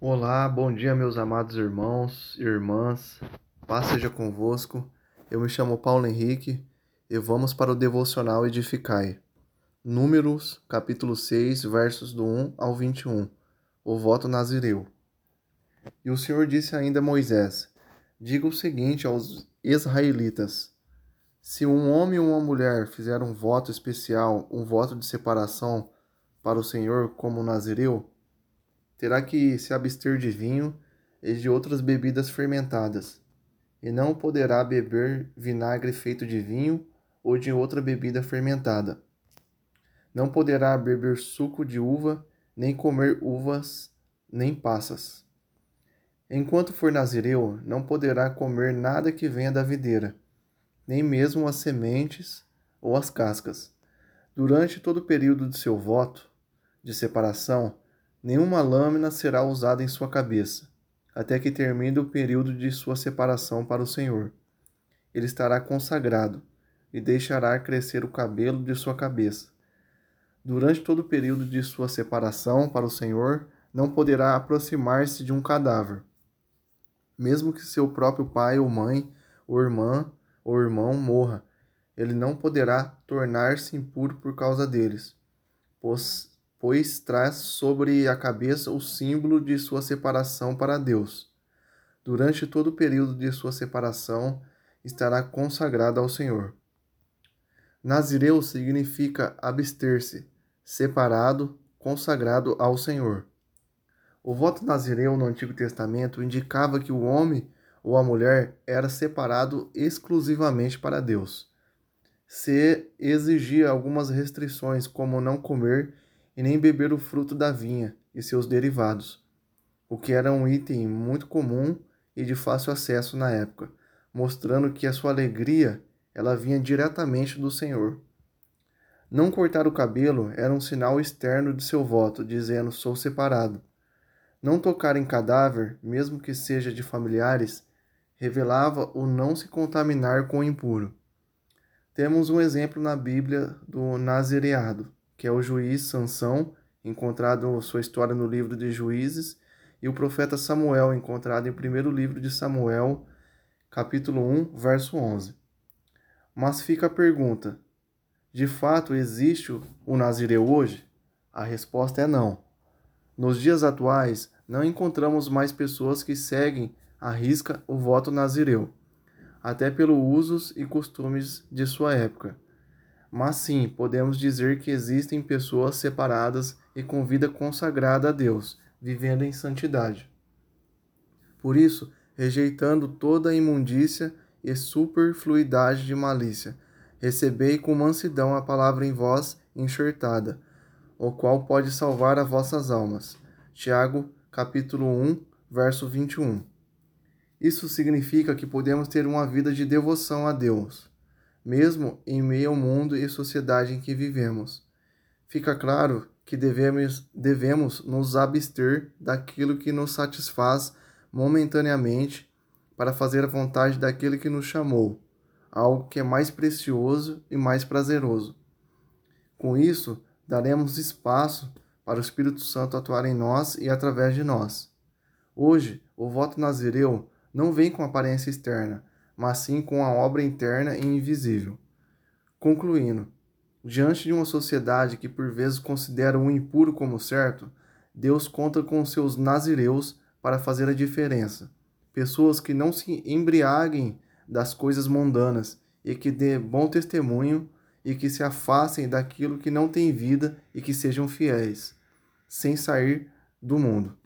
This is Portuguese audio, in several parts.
Olá, bom dia, meus amados irmãos e irmãs. Paz seja convosco. Eu me chamo Paulo Henrique e vamos para o devocional Edificai. Números, capítulo 6, versos do 1 ao 21. O voto nazireu. E o Senhor disse ainda a Moisés: Diga o seguinte aos israelitas: Se um homem ou uma mulher fizer um voto especial, um voto de separação para o Senhor como nazireu, terá que se abster de vinho e de outras bebidas fermentadas, e não poderá beber vinagre feito de vinho ou de outra bebida fermentada. Não poderá beber suco de uva, nem comer uvas, nem passas. Enquanto for nazireu, não poderá comer nada que venha da videira, nem mesmo as sementes ou as cascas. Durante todo o período de seu voto de separação, Nenhuma lâmina será usada em sua cabeça, até que termine o período de sua separação para o Senhor. Ele estará consagrado e deixará crescer o cabelo de sua cabeça. Durante todo o período de sua separação para o Senhor, não poderá aproximar-se de um cadáver. Mesmo que seu próprio pai ou mãe, ou irmã ou irmão morra, ele não poderá tornar-se impuro por causa deles, pois pois traz sobre a cabeça o símbolo de sua separação para Deus. Durante todo o período de sua separação, estará consagrado ao Senhor. Nazireu significa abster-se, separado, consagrado ao Senhor. O voto nazireu no Antigo Testamento indicava que o homem ou a mulher era separado exclusivamente para Deus. Se exigia algumas restrições, como não comer e nem beber o fruto da vinha e seus derivados, o que era um item muito comum e de fácil acesso na época, mostrando que a sua alegria ela vinha diretamente do Senhor. Não cortar o cabelo era um sinal externo de seu voto, dizendo sou separado. Não tocar em cadáver, mesmo que seja de familiares, revelava o não se contaminar com o impuro. Temos um exemplo na Bíblia do nazireado que é o juiz Sansão, encontrado sua história no livro de Juízes, e o profeta Samuel, encontrado em primeiro livro de Samuel, capítulo 1, verso 11. Mas fica a pergunta: de fato existe o Nazireu hoje? A resposta é não. Nos dias atuais, não encontramos mais pessoas que seguem à risca o voto nazireu, até pelos usos e costumes de sua época mas sim podemos dizer que existem pessoas separadas e com vida consagrada a Deus, vivendo em santidade. Por isso, rejeitando toda a imundícia e superfluidade de malícia, recebei com mansidão a palavra em vós enxertada, o qual pode salvar as vossas almas. Tiago, capítulo 1, verso 21. Isso significa que podemos ter uma vida de devoção a Deus mesmo em meio ao mundo e sociedade em que vivemos. Fica claro que devemos, devemos nos abster daquilo que nos satisfaz momentaneamente para fazer a vontade daquele que nos chamou, algo que é mais precioso e mais prazeroso. Com isso, daremos espaço para o Espírito Santo atuar em nós e através de nós. Hoje, o voto nazireu não vem com aparência externa, mas sim com a obra interna e invisível. Concluindo, diante de uma sociedade que por vezes considera o impuro como certo, Deus conta com seus nazireus para fazer a diferença. Pessoas que não se embriaguem das coisas mundanas e que dê bom testemunho e que se afastem daquilo que não tem vida e que sejam fiéis, sem sair do mundo.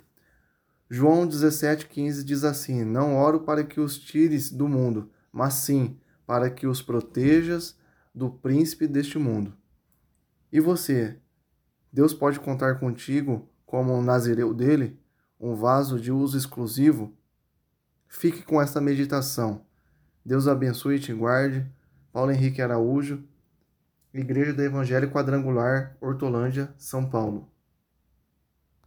João 17,15 diz assim: Não oro para que os tires do mundo, mas sim para que os protejas do príncipe deste mundo. E você? Deus pode contar contigo como um nazireu dele, um vaso de uso exclusivo? Fique com esta meditação. Deus abençoe e te guarde. Paulo Henrique Araújo, Igreja do Evangelho Quadrangular, Hortolândia, São Paulo.